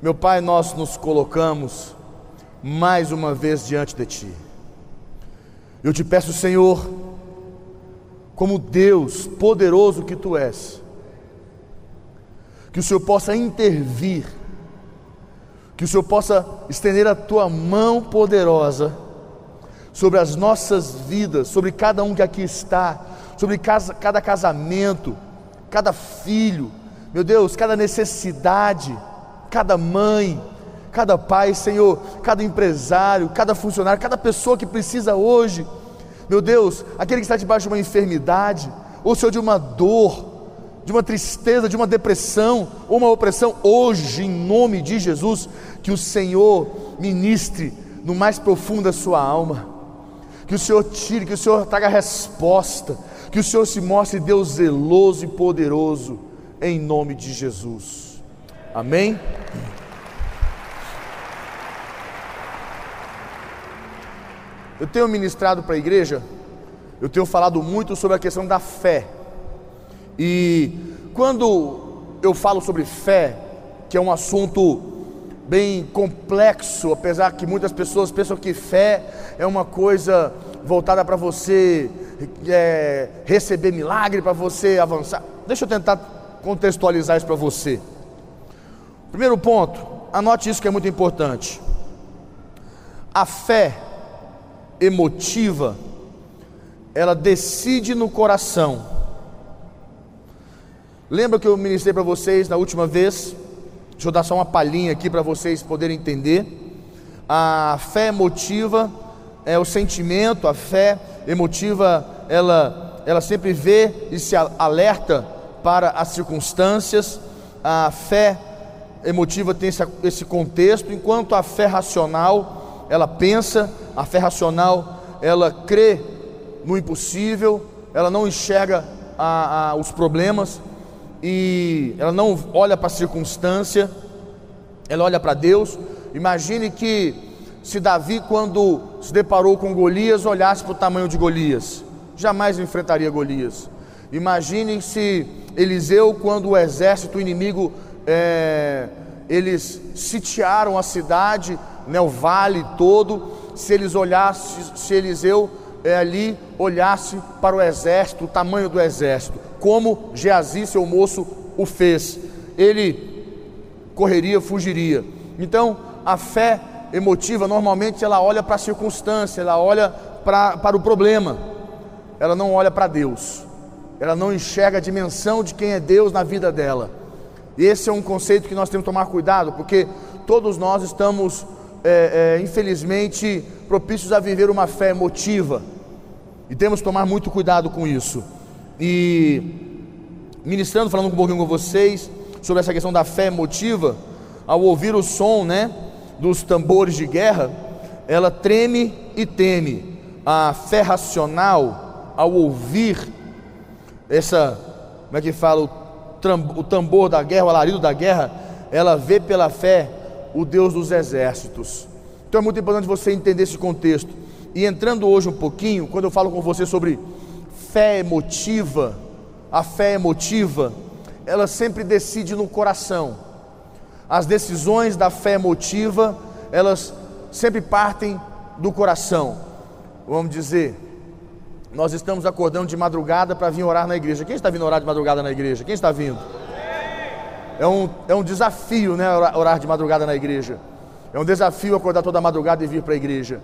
Meu Pai, nós nos colocamos mais uma vez diante de Ti. Eu te peço, Senhor, como Deus poderoso que Tu és, que o Senhor possa intervir, que o Senhor possa estender a Tua mão poderosa sobre as nossas vidas, sobre cada um que aqui está, sobre casa, cada casamento, cada filho, meu Deus, cada necessidade, cada mãe, cada pai, Senhor, cada empresário, cada funcionário, cada pessoa que precisa hoje, meu Deus, aquele que está debaixo de uma enfermidade, ou Senhor, de uma dor, de uma tristeza, de uma depressão, ou uma opressão, hoje, em nome de Jesus, que o Senhor ministre no mais profundo da sua alma, que o Senhor tire, que o Senhor traga resposta, que o Senhor se mostre Deus zeloso e poderoso, em nome de Jesus. Amém? Eu tenho ministrado para a igreja, eu tenho falado muito sobre a questão da fé. E quando eu falo sobre fé, que é um assunto bem complexo, apesar que muitas pessoas pensam que fé é uma coisa voltada para você é, receber milagre, para você avançar. Deixa eu tentar contextualizar isso para você. Primeiro ponto, anote isso que é muito importante. A fé emotiva, ela decide no coração. Lembra que eu ministrei para vocês na última vez? Deixa eu dar só uma palhinha aqui para vocês poderem entender. A fé emotiva é o sentimento, a fé emotiva, ela, ela sempre vê e se alerta para as circunstâncias. A fé emotiva tem esse, esse contexto, enquanto a fé racional, ela pensa a fé racional, ela crê no impossível, ela não enxerga a, a, os problemas e ela não olha para a circunstância, ela olha para Deus. Imagine que se Davi, quando se deparou com Golias, olhasse para o tamanho de Golias, jamais enfrentaria Golias. Imagine se Eliseu, quando o exército inimigo, é, eles sitiaram a cidade, né, o vale todo, se eles olhassem, se Eliseu é, ali olhasse para o exército, o tamanho do exército, como Geazi, seu moço, o fez, ele correria, fugiria. Então, a fé emotiva, normalmente, ela olha para a circunstância, ela olha para, para o problema, ela não olha para Deus, ela não enxerga a dimensão de quem é Deus na vida dela. Esse é um conceito que nós temos que tomar cuidado, porque todos nós estamos é, é, infelizmente, propícios a viver uma fé emotiva. E temos que tomar muito cuidado com isso. E ministrando, falando um pouquinho com vocês sobre essa questão da fé emotiva, ao ouvir o som, né, dos tambores de guerra, ela treme e teme. A fé racional, ao ouvir essa, como é que fala, o tambor da guerra, o alarido da guerra, ela vê pela fé o Deus dos exércitos. Então é muito importante você entender esse contexto. E entrando hoje um pouquinho, quando eu falo com você sobre fé emotiva, a fé emotiva, ela sempre decide no coração. As decisões da fé emotiva, elas sempre partem do coração. Vamos dizer, nós estamos acordando de madrugada para vir orar na igreja. Quem está vindo orar de madrugada na igreja? Quem está vindo? É um, é um desafio, né? Orar de madrugada na igreja. É um desafio acordar toda madrugada e vir para a igreja.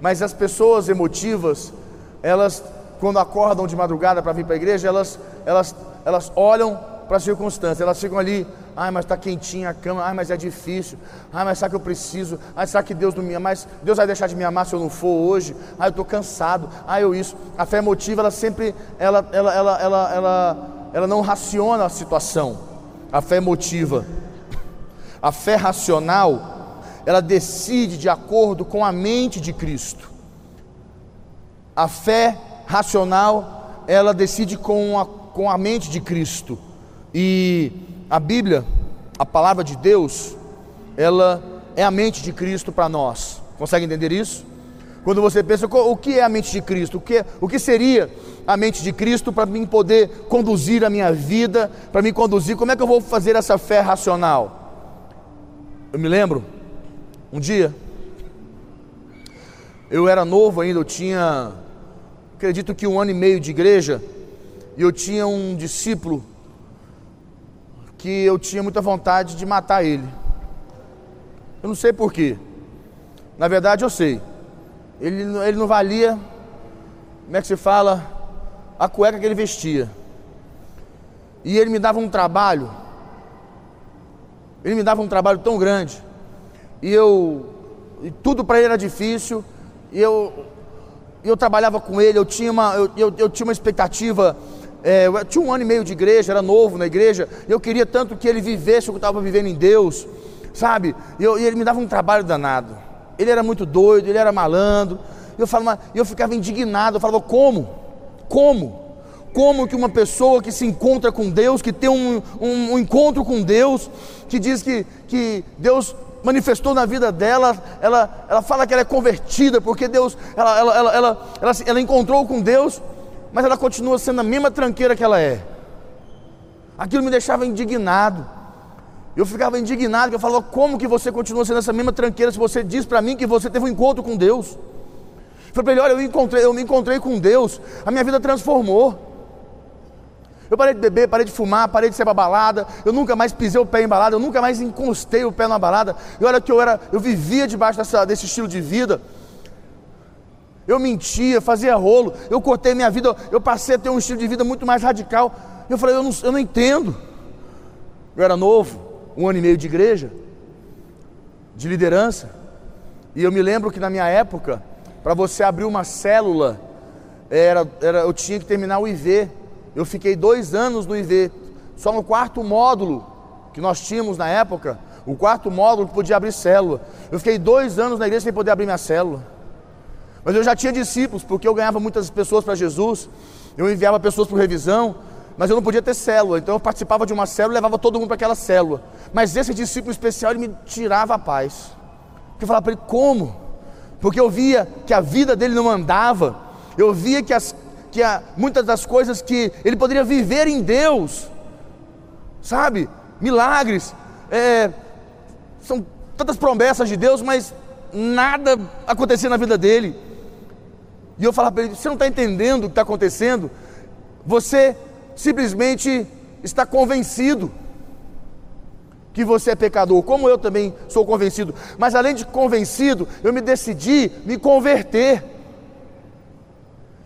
Mas as pessoas emotivas, elas, quando acordam de madrugada para vir para a igreja, elas, elas, elas olham para as circunstâncias, elas ficam ali, ai, mas está quentinha a cama, ai, mas é difícil, ai, mas será que eu preciso, ai, será que Deus não me ama, mas Deus vai deixar de me amar se eu não for hoje, ai, eu estou cansado, ai, eu isso. A fé emotiva, ela sempre, ela, ela, ela, ela, ela, ela não raciona a situação a fé emotiva. A fé racional, ela decide de acordo com a mente de Cristo. A fé racional, ela decide com a, com a mente de Cristo. E a Bíblia, a palavra de Deus, ela é a mente de Cristo para nós. Consegue entender isso? Quando você pensa, o que é a mente de Cristo? O que, o que seria a mente de Cristo para mim poder conduzir a minha vida, para me conduzir? Como é que eu vou fazer essa fé racional? Eu me lembro, um dia, eu era novo ainda, eu tinha, acredito que um ano e meio de igreja, e eu tinha um discípulo que eu tinha muita vontade de matar ele. Eu não sei porquê. Na verdade eu sei. Ele, ele não valia, como é que se fala, a cueca que ele vestia. E ele me dava um trabalho. Ele me dava um trabalho tão grande. E eu. E tudo para ele era difícil. E eu. Eu trabalhava com ele, eu tinha uma, eu, eu, eu tinha uma expectativa é, eu tinha um ano e meio de igreja, era novo na igreja, eu queria tanto que ele vivesse o que eu estava vivendo em Deus, sabe? E, eu, e, ele me dava um trabalho danado. Ele era muito doido, ele era malandro. Eu, falava, eu ficava indignado, eu falava, como? Como? Como que uma pessoa que se encontra com Deus, que tem um, um, um encontro com Deus, que diz que, que Deus manifestou na vida dela, ela, ela fala que ela é convertida, porque Deus, ela, ela, ela, ela, ela, ela encontrou com Deus, mas ela continua sendo a mesma tranqueira que ela é. Aquilo me deixava indignado. Eu ficava indignado, eu falava, como que você continua sendo essa mesma tranqueira se você diz para mim que você teve um encontro com Deus? Eu falei para ele, olha, eu, encontrei, eu me encontrei com Deus, a minha vida transformou. Eu parei de beber, parei de fumar, parei de ser para balada, eu nunca mais pisei o pé em balada, eu nunca mais encostei o pé na balada. E olha que eu era, eu vivia debaixo dessa, desse estilo de vida. Eu mentia, fazia rolo, eu cortei minha vida, eu passei a ter um estilo de vida muito mais radical. Eu falei, eu não, eu não entendo. Eu era novo, um ano e meio de igreja, de liderança, e eu me lembro que na minha época, para você abrir uma célula, era, era, eu tinha que terminar o IV. Eu fiquei dois anos no IV, só no quarto módulo que nós tínhamos na época, o quarto módulo que podia abrir célula. Eu fiquei dois anos na igreja sem poder abrir minha célula. Mas eu já tinha discípulos, porque eu ganhava muitas pessoas para Jesus, eu enviava pessoas para revisão, mas eu não podia ter célula, então eu participava de uma célula e levava todo mundo para aquela célula. Mas esse discípulo especial, ele me tirava a paz. Porque eu falava para ele, como? Porque eu via que a vida dele não andava, eu via que, as, que a, muitas das coisas que ele poderia viver em Deus, sabe? Milagres, é, são tantas promessas de Deus, mas nada acontecia na vida dele. E eu falava para ele: você não está entendendo o que está acontecendo? Você simplesmente está convencido que você é pecador, como eu também sou convencido. Mas além de convencido, eu me decidi me converter.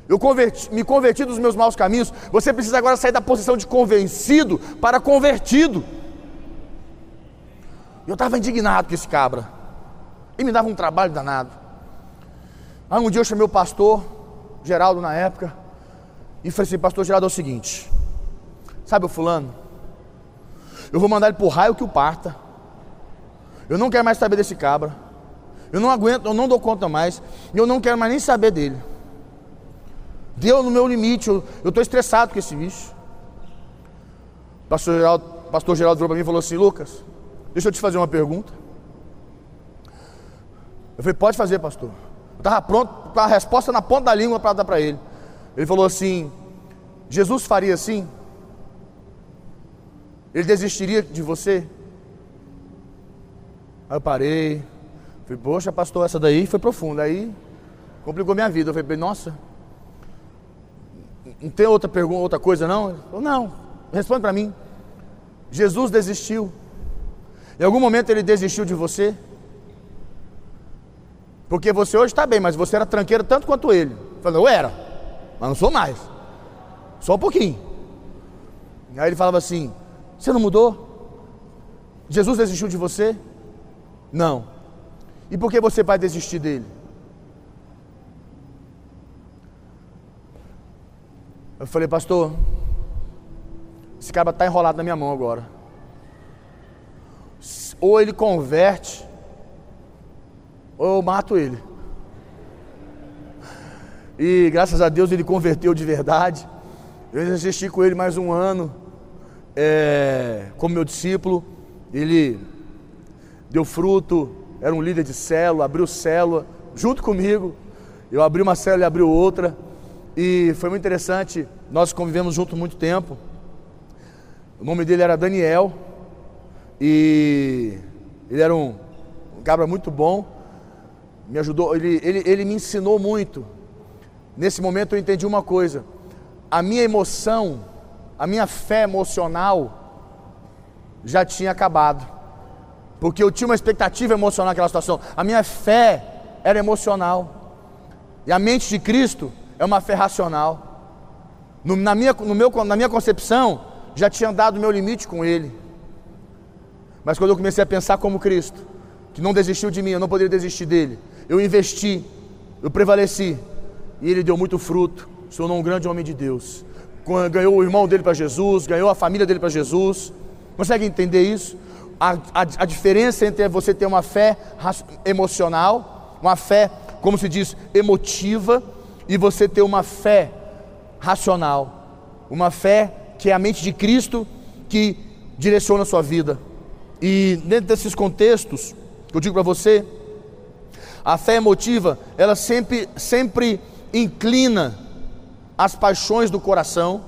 Eu converti, me converti dos meus maus caminhos. Você precisa agora sair da posição de convencido para convertido. Eu estava indignado com esse cabra. E me dava um trabalho danado. Aí um dia eu chamei o pastor, Geraldo na época, e falei assim: Pastor Geraldo, é o seguinte, sabe o fulano? Eu vou mandar ele por raio que o parta. Eu não quero mais saber desse cabra. Eu não aguento, eu não dou conta mais. E eu não quero mais nem saber dele. Deu no meu limite, eu estou estressado com esse bicho. Pastor Geraldo, pastor Geraldo virou para mim e falou assim: Lucas, deixa eu te fazer uma pergunta. Eu falei, pode fazer, pastor. Estava pronto com a resposta na ponta da língua para dar para ele. Ele falou assim: Jesus faria assim? Ele desistiria de você? Aí eu parei. Falei, poxa, pastor, essa daí foi profunda. Aí complicou minha vida. Eu falei, nossa, não tem outra pergunta, outra coisa não? Ele falou, não, responde para mim. Jesus desistiu. Em algum momento ele desistiu de você? Porque você hoje está bem, mas você era tranqueiro tanto quanto ele. Falei, eu era, mas não sou mais. Só um pouquinho. Aí ele falava assim: Você não mudou? Jesus desistiu de você? Não. E por que você vai desistir dele? Eu falei, pastor, esse cara está enrolado na minha mão agora. Ou ele converte, ou eu mato ele. E graças a Deus ele converteu de verdade. Eu assisti com ele mais um ano é, como meu discípulo. Ele deu fruto, era um líder de célula, abriu célula junto comigo. Eu abri uma célula e abriu outra. E foi muito interessante. Nós convivemos junto muito tempo. O nome dele era Daniel. E Ele era um, um cabra muito bom, me ajudou, ele, ele, ele me ensinou muito. Nesse momento eu entendi uma coisa: a minha emoção, a minha fé emocional já tinha acabado, porque eu tinha uma expectativa emocional naquela situação. A minha fé era emocional, e a mente de Cristo é uma fé racional. No, na, minha, no meu, na minha concepção, já tinha dado o meu limite com Ele. Mas quando eu comecei a pensar como Cristo, que não desistiu de mim, eu não poderia desistir dele, eu investi, eu prevaleci, e ele deu muito fruto, se tornou um grande homem de Deus. Ganhou o irmão dele para Jesus, ganhou a família dele para Jesus. Consegue entender isso? A, a, a, diferença entre você ter uma fé emocional, uma fé, como se diz, emotiva, e você ter uma fé racional, uma fé que é a mente de Cristo que direciona a sua vida. E dentro desses contextos, eu digo para você, a fé emotiva, ela sempre, sempre inclina as paixões do coração,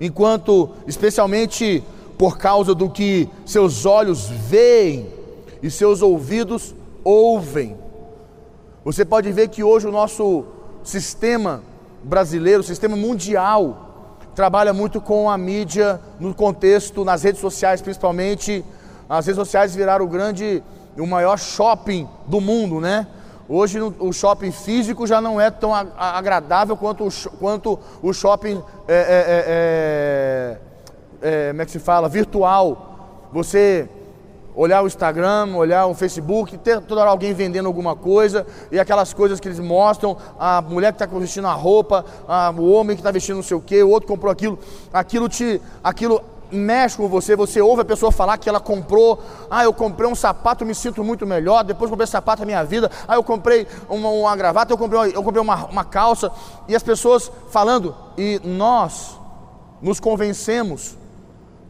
enquanto, especialmente por causa do que seus olhos veem e seus ouvidos ouvem. Você pode ver que hoje o nosso sistema brasileiro, o sistema mundial, trabalha muito com a mídia no contexto, nas redes sociais principalmente. As redes sociais viraram o grande, o maior shopping do mundo, né? Hoje o shopping físico já não é tão agradável quanto o, quanto o shopping, é, é, é, como é que se fala, virtual. Você olhar o Instagram, olhar o Facebook, ter toda hora alguém vendendo alguma coisa, e aquelas coisas que eles mostram, a mulher que está vestindo a roupa, a, o homem que está vestindo não sei o que, o outro comprou aquilo, aquilo te. aquilo mexe com você, você ouve a pessoa falar que ela comprou, ah, eu comprei um sapato, me sinto muito melhor, depois comprei sapato na minha vida, ah, eu comprei uma, uma gravata, eu comprei, eu comprei uma, uma calça, e as pessoas falando, e nós nos convencemos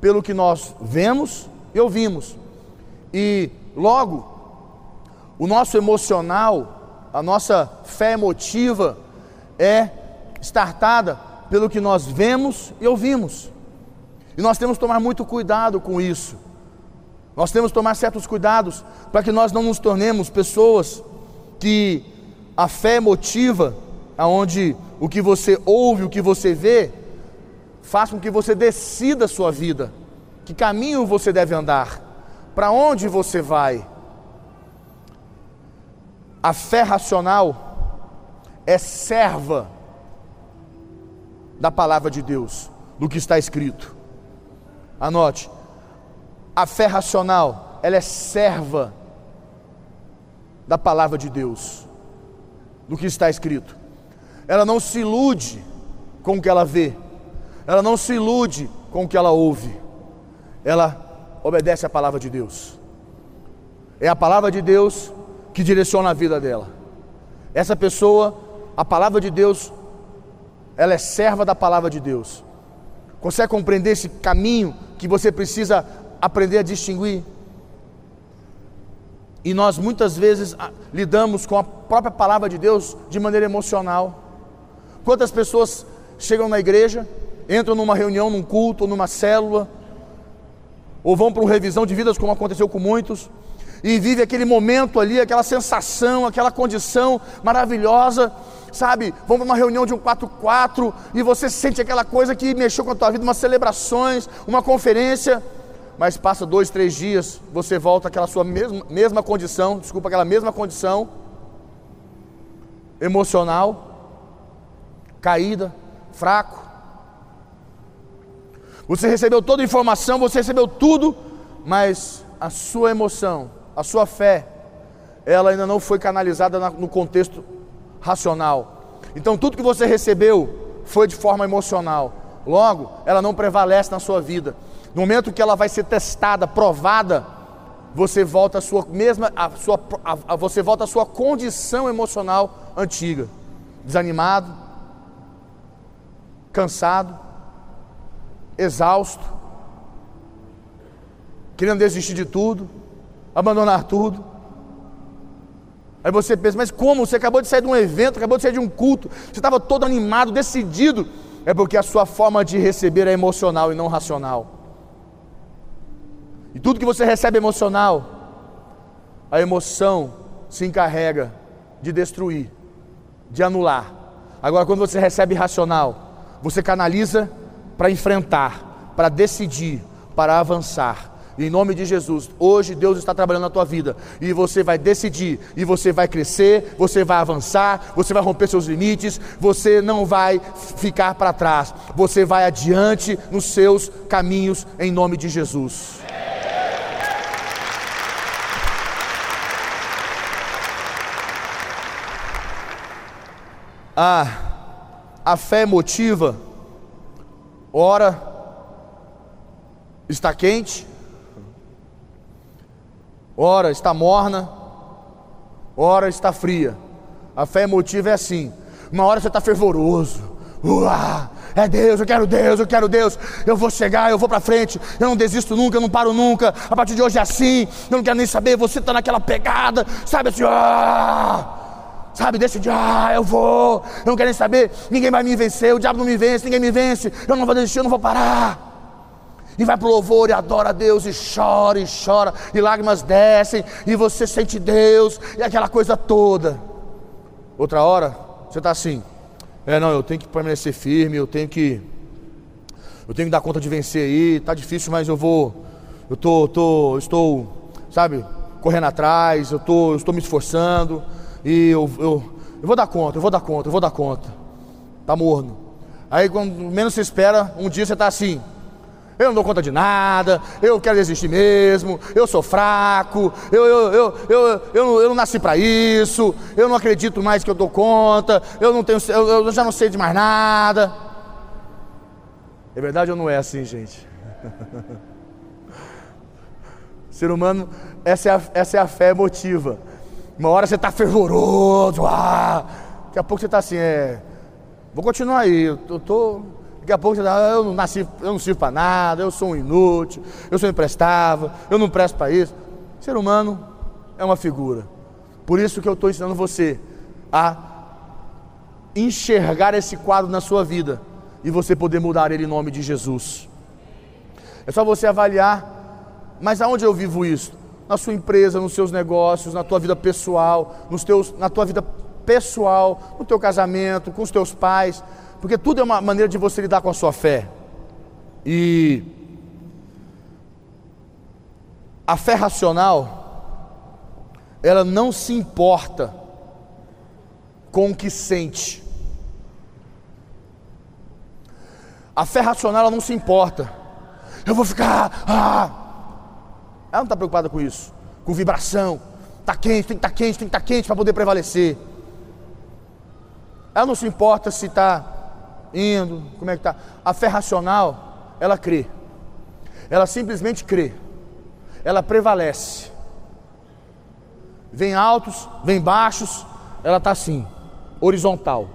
pelo que nós vemos e ouvimos. E logo, o nosso emocional, a nossa fé emotiva é startada pelo que nós vemos e ouvimos. E nós temos que tomar muito cuidado com isso. Nós temos que tomar certos cuidados para que nós não nos tornemos pessoas que a fé emotiva, aonde o que você ouve, o que você vê, faz com que você decida a sua vida, que caminho você deve andar. Para onde você vai? A fé racional é serva da palavra de Deus, do que está escrito. Anote. A fé racional, ela é serva da palavra de Deus, do que está escrito. Ela não se ilude com o que ela vê. Ela não se ilude com o que ela ouve. Ela obedece à palavra de Deus. É a palavra de Deus que direciona a vida dela. Essa pessoa, a palavra de Deus, ela é serva da palavra de Deus. Consegue compreender esse caminho que você precisa aprender a distinguir? E nós muitas vezes ah, lidamos com a própria palavra de Deus de maneira emocional. Quantas pessoas chegam na igreja, entram numa reunião, num culto, numa célula, ou vão para uma revisão de vidas, como aconteceu com muitos, e vive aquele momento ali, aquela sensação, aquela condição maravilhosa, sabe? Vão para uma reunião de um 4-4 e você sente aquela coisa que mexeu com a tua vida, umas celebrações, uma conferência, mas passa dois, três dias, você volta àquela sua mesma, mesma condição, desculpa, aquela mesma condição emocional, caída, fraco, você recebeu toda a informação, você recebeu tudo, mas a sua emoção, a sua fé, ela ainda não foi canalizada no contexto racional. Então tudo que você recebeu foi de forma emocional. Logo, ela não prevalece na sua vida. No momento que ela vai ser testada, provada, você volta à sua mesma, a sua, você volta à sua condição emocional antiga, desanimado, cansado, exausto, querendo desistir de tudo, abandonar tudo. Aí você pensa, mas como? Você acabou de sair de um evento, acabou de sair de um culto, você estava todo animado, decidido. É porque a sua forma de receber é emocional e não racional. E tudo que você recebe emocional a emoção se encarrega de destruir, de anular. Agora, quando você recebe racional, você canaliza para enfrentar, para decidir, para avançar. Em nome de Jesus, hoje Deus está trabalhando na tua vida e você vai decidir, e você vai crescer, você vai avançar, você vai romper seus limites, você não vai ficar para trás, você vai adiante nos seus caminhos em nome de Jesus. A, a fé motiva, ora está quente, ora está morna, ora está fria. A fé emotiva é assim: uma hora você está fervoroso, uá, é Deus, eu quero Deus, eu quero Deus, eu vou chegar, eu vou para frente, eu não desisto nunca, eu não paro nunca, a partir de hoje é assim, eu não quero nem saber, você está naquela pegada, sabe assim, ah, sabe, decide, ah, eu vou, eu não quero nem saber, ninguém vai me vencer, o diabo não me vence, ninguém me vence, eu não vou desistir, eu não vou parar. E vai para o louvor e adora a Deus, e chora, e chora, e lágrimas descem, e você sente Deus, e aquela coisa toda. Outra hora, você está assim, é não, eu tenho que permanecer firme, eu tenho que. Eu tenho que dar conta de vencer aí, tá difícil, mas eu vou. Eu tô, tô, estou, sabe, correndo atrás, eu tô, eu estou me esforçando, e eu, eu, eu vou dar conta, eu vou dar conta, eu vou dar conta. Tá morno. Aí quando menos você espera, um dia você está assim, eu não dou conta de nada, eu quero desistir mesmo, eu sou fraco, eu, eu, eu, eu, eu, eu não nasci para isso, eu não acredito mais que eu dou conta, eu, não tenho, eu, eu já não sei de mais nada. É verdade ou não é assim, gente? Ser humano, essa é a, essa é a fé emotiva. Uma hora você está fervoroso, ah, daqui a pouco você está assim, é, vou continuar aí, eu estou Daqui a pouco você fala, eu não nasci, eu não sirvo para nada, eu sou um inútil, eu sou imprestável, eu não presto para isso. Ser humano é uma figura. Por isso que eu estou ensinando você a enxergar esse quadro na sua vida e você poder mudar ele em nome de Jesus. É só você avaliar, mas aonde eu vivo isso? Na sua empresa, nos seus negócios, na tua vida pessoal, nos teus, na tua vida pessoal, no teu casamento, com os teus pais. Porque tudo é uma maneira de você lidar com a sua fé. E a fé racional, ela não se importa com o que sente. A fé racional ela não se importa. Eu vou ficar. Ah. Ela não está preocupada com isso. Com vibração. Está quente, tem que estar tá quente, tem que estar tá quente para poder prevalecer. Ela não se importa se está indo, como é que está. A fé racional, ela crê. Ela simplesmente crê. Ela prevalece. Vem altos, vem baixos, ela está assim, horizontal.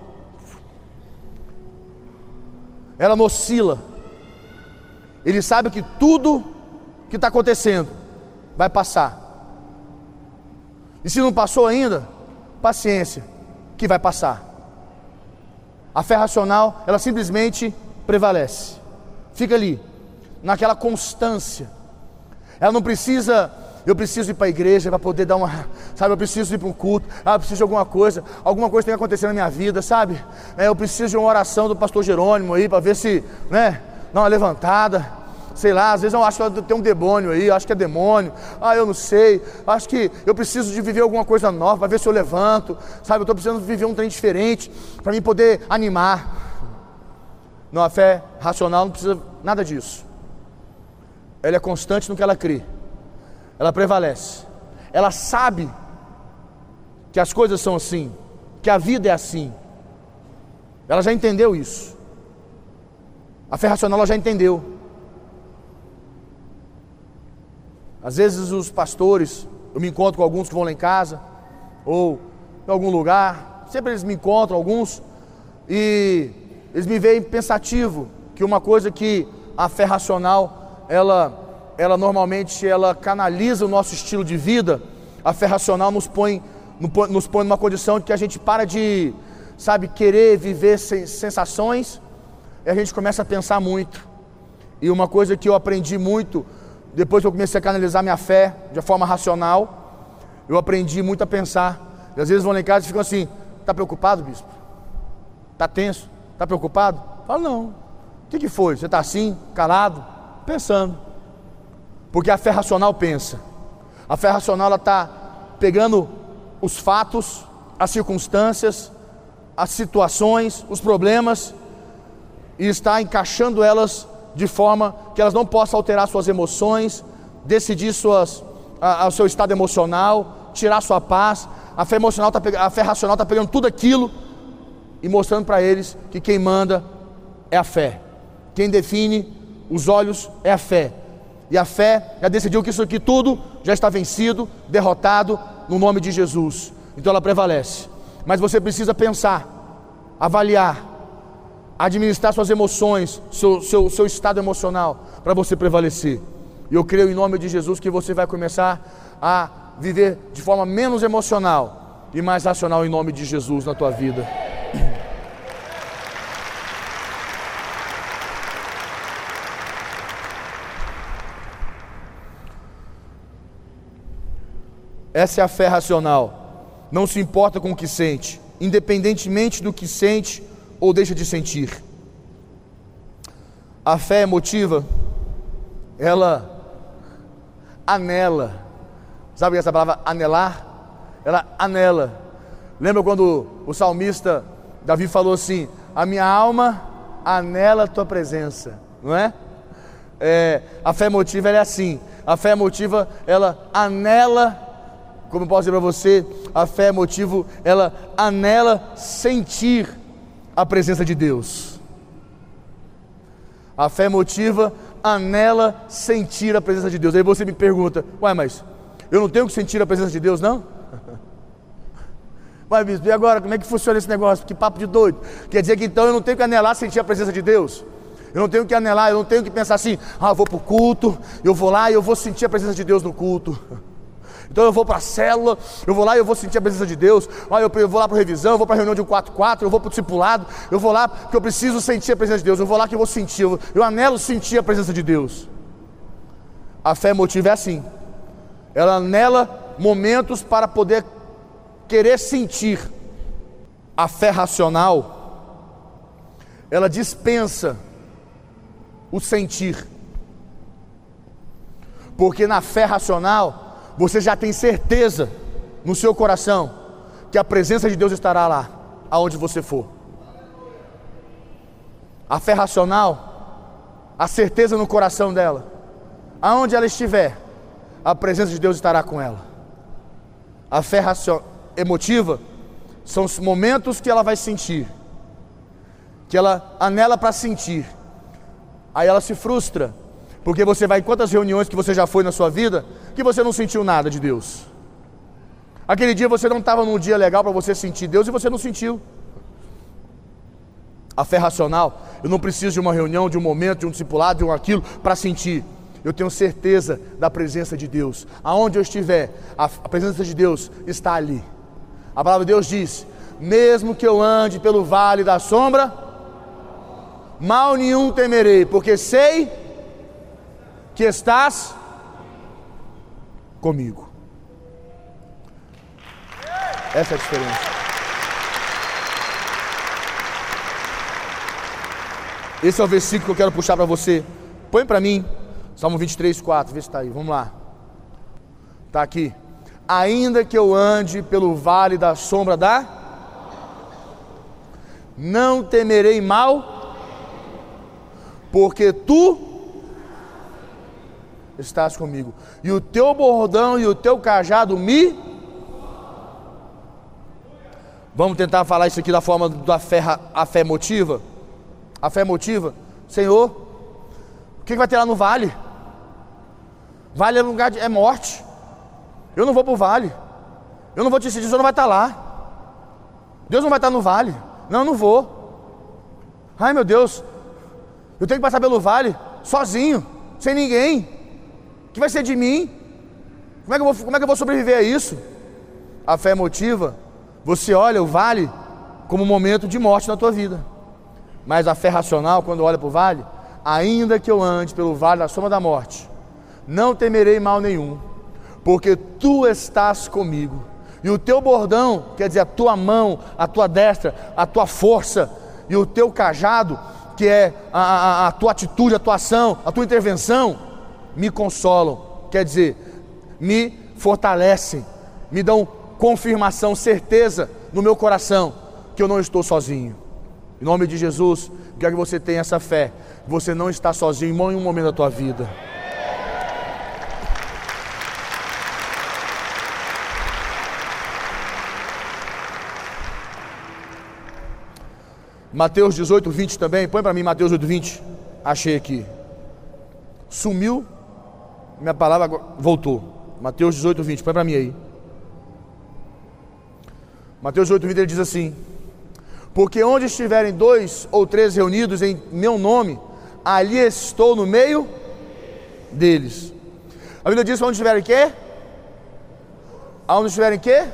Ela não oscila. Ele sabe que tudo que está acontecendo vai passar. E se não passou ainda, paciência, que vai passar. A fé racional, ela simplesmente prevalece. Fica ali, naquela constância. Ela não precisa, eu preciso ir para a igreja para poder dar uma, sabe, eu preciso ir para um culto, ah, eu preciso de alguma coisa, alguma coisa tem que acontecer na minha vida, sabe? É, eu preciso de uma oração do pastor Jerônimo aí para ver se, né, dá uma levantada sei lá, às vezes eu acho que tem um demônio aí, acho que é demônio, ah, eu não sei, acho que eu preciso de viver alguma coisa nova para ver se eu levanto, sabe? Eu estou precisando viver um trem diferente para mim poder animar. Não, a fé racional não precisa nada disso. Ela é constante no que ela crê, ela prevalece, ela sabe que as coisas são assim, que a vida é assim. Ela já entendeu isso. A fé racional ela já entendeu. Às vezes os pastores, eu me encontro com alguns que vão lá em casa, ou em algum lugar, sempre eles me encontram, alguns, e eles me veem pensativo, que uma coisa que a fé racional, ela, ela normalmente ela canaliza o nosso estilo de vida, a fé racional nos põe, nos põe numa condição de que a gente para de, sabe, querer viver sensações, e a gente começa a pensar muito. E uma coisa que eu aprendi muito depois que eu comecei a canalizar minha fé de forma racional, eu aprendi muito a pensar. E às vezes vão lá em casa e ficam assim: está preocupado, bispo? Está tenso? Está preocupado? Fala, não. O que, que foi? Você está assim, calado, pensando. Porque a fé racional pensa. A fé racional está pegando os fatos, as circunstâncias, as situações, os problemas e está encaixando elas de forma que elas não possam alterar suas emoções, decidir suas, a, a, o seu estado emocional, tirar sua paz. A fé emocional tá, a fé racional está pegando tudo aquilo e mostrando para eles que quem manda é a fé. Quem define os olhos é a fé. E a fé já decidiu que isso aqui tudo já está vencido, derrotado no nome de Jesus. Então ela prevalece. Mas você precisa pensar, avaliar, administrar suas emoções, seu, seu, seu estado emocional, para você prevalecer. E eu creio em nome de Jesus que você vai começar a viver de forma menos emocional e mais racional em nome de Jesus na tua vida. Essa é a fé racional. Não se importa com o que sente, independentemente do que sente ou deixa de sentir. A fé emotiva, ela anela. Sabe essa palavra anelar? Ela anela. Lembra quando o salmista Davi falou assim: A minha alma anela a tua presença, não é? é a fé emotiva é assim. A fé emotiva ela anela como eu posso dizer para você, a fé é motivo, ela anela sentir a presença de Deus. A fé motiva, anela sentir a presença de Deus. Aí você me pergunta, ué, mas eu não tenho que sentir a presença de Deus, não? Mas bispo, e agora, como é que funciona esse negócio? Que papo de doido. Quer dizer que então eu não tenho que anelar sentir a presença de Deus? Eu não tenho que anelar, eu não tenho que pensar assim, ah, eu vou para o culto, eu vou lá e eu vou sentir a presença de Deus no culto. Então eu vou para a célula, eu vou lá e eu vou sentir a presença de Deus. Ah, eu vou lá para revisão, eu vou para reunião de um 4-4, eu vou para o discipulado, eu vou lá porque eu preciso sentir a presença de Deus. Eu vou lá que eu vou sentir, eu, eu anelo sentir a presença de Deus. A fé emotiva é assim. Ela anela momentos para poder querer sentir. A fé racional, ela dispensa o sentir. Porque na fé racional, você já tem certeza no seu coração que a presença de Deus estará lá, aonde você for. A fé racional, a certeza no coração dela, aonde ela estiver, a presença de Deus estará com ela. A fé emotiva são os momentos que ela vai sentir, que ela anela para sentir, aí ela se frustra, porque você vai em quantas reuniões que você já foi na sua vida, que você não sentiu nada de Deus. Aquele dia você não estava num dia legal para você sentir Deus e você não sentiu. A fé racional, eu não preciso de uma reunião, de um momento, de um discipulado, de um aquilo para sentir. Eu tenho certeza da presença de Deus. Aonde eu estiver, a, presença de Deus está ali. A palavra de Deus diz: mesmo que eu ande pelo vale da sombra, mal nenhum temerei, porque sei que estás comigo. Essa é a diferença. Esse é o versículo que eu quero puxar para você. Põe para mim, Salmo 23, 4, vê se está aí, vamos lá. Está aqui. Ainda que eu ande pelo vale da sombra da, não temerei mal, porque tu estás comigo. E o teu bordão e o teu cajado me. Vamos tentar falar isso aqui da forma da fé, a fé motiva? A fé motiva? Senhor, o que vai ter lá no vale? Vale é lugar de é morte. Eu não vou para o vale. Eu não vou te decidir, o não vai estar lá. Deus não vai estar no vale. Não, eu não vou. Ai meu Deus, eu tenho que passar pelo vale sozinho, sem ninguém que vai ser de mim? Como é, que eu vou, como é que eu vou sobreviver a isso? A fé emotiva, você olha o vale como um momento de morte na tua vida. Mas a fé racional, quando olha para o vale, ainda que eu ande pelo vale da soma da morte, não temerei mal nenhum, porque tu estás comigo. E o teu bordão, quer dizer, a tua mão, a tua destra, a tua força, e o teu cajado, que é a, a, a tua atitude, a tua ação, a tua intervenção, me consolam, quer dizer, me fortalecem, me dão confirmação, certeza no meu coração que eu não estou sozinho. Em nome de Jesus, quero que você tenha essa fé. Você não está sozinho em nenhum momento da tua vida. Mateus 18, 20 também. Põe para mim Mateus 18, 20. Achei aqui. Sumiu. Minha palavra voltou. Mateus 18, 20. Põe para mim aí. Mateus 18, 20 ele diz assim: Porque onde estiverem dois ou três reunidos em meu nome, ali estou no meio deles. A Bíblia diz: onde estiverem quê? Aonde estiverem quê?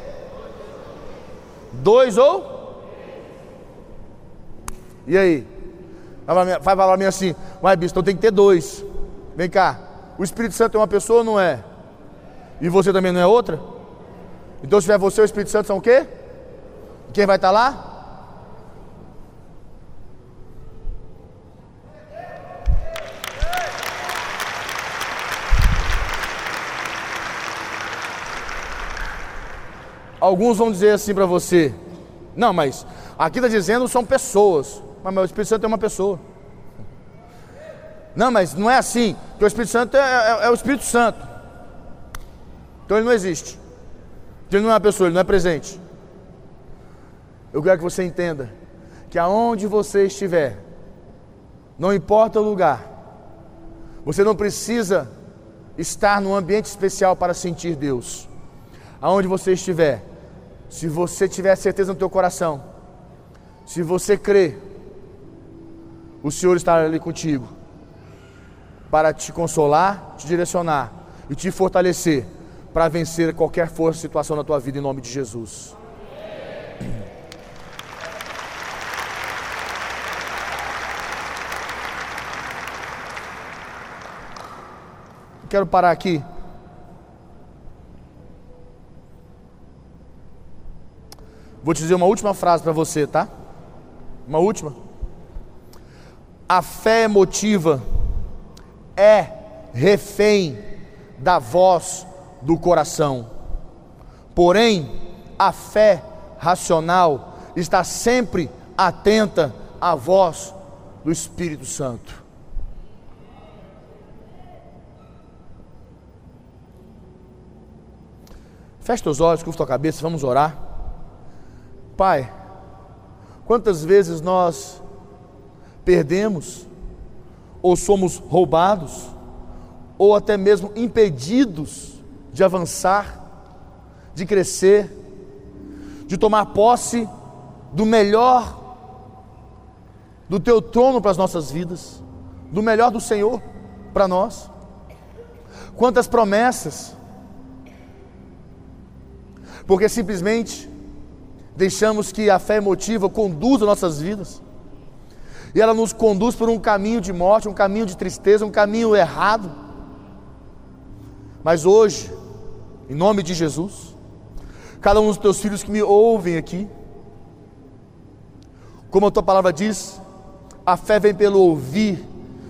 Dois ou e aí? Vai falar para mim assim, mas bispo, então tem que ter dois. Vem cá, o Espírito Santo é uma pessoa ou não é? E você também não é outra? Então se tiver você e o Espírito Santo são o quê? Quem vai estar lá? Alguns vão dizer assim para você: Não, mas aqui está dizendo são pessoas. Mas, mas o Espírito Santo é uma pessoa. Não, mas não é assim. Porque o Espírito Santo é, é, é, o Espírito Santo. Então ele não existe. Ele não é uma pessoa, ele não é presente. Eu quero que você entenda que aonde você estiver, não importa o lugar, você não precisa estar num ambiente especial para sentir Deus. Aonde você estiver, se você tiver certeza no teu coração, se você crer o Senhor estará ali contigo para te consolar, te direcionar e te fortalecer para vencer qualquer força situação na tua vida em nome de Jesus. Quero parar aqui. Vou te dizer uma última frase para você, tá? Uma última. A fé emotiva é refém da voz do coração. Porém, a fé racional está sempre atenta à voz do Espírito Santo. Feche teus olhos, curva tua cabeça, vamos orar. Pai, quantas vezes nós perdemos, ou somos roubados, ou até mesmo impedidos de avançar, de crescer, de tomar posse do melhor do teu trono para as nossas vidas, do melhor do Senhor para nós. Quantas promessas, porque simplesmente deixamos que a fé emotiva conduza nossas vidas e ela nos conduz por um caminho de morte, um caminho de tristeza, um caminho errado. Mas hoje, em nome de Jesus, cada um dos teus filhos que me ouvem aqui, como a tua palavra diz, a fé vem pelo ouvir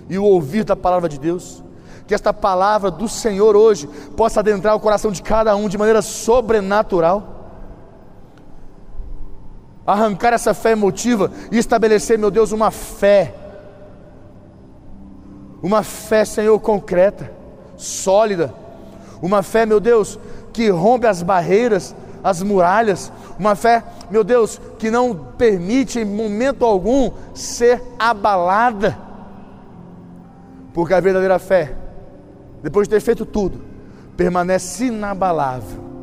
e o ouvir da palavra de Deus. Que esta palavra do Senhor hoje possa adentrar o coração de cada um de maneira sobrenatural arrancar essa fé emotiva e estabelecer, meu Deus, uma fé, uma fé, Senhor, concreta, sólida, uma fé, meu Deus, que rompe as barreiras, as muralhas, uma fé, meu Deus, que não permite em momento algum ser abalada, porque a verdadeira fé, depois de ter feito tudo, permanece inabalável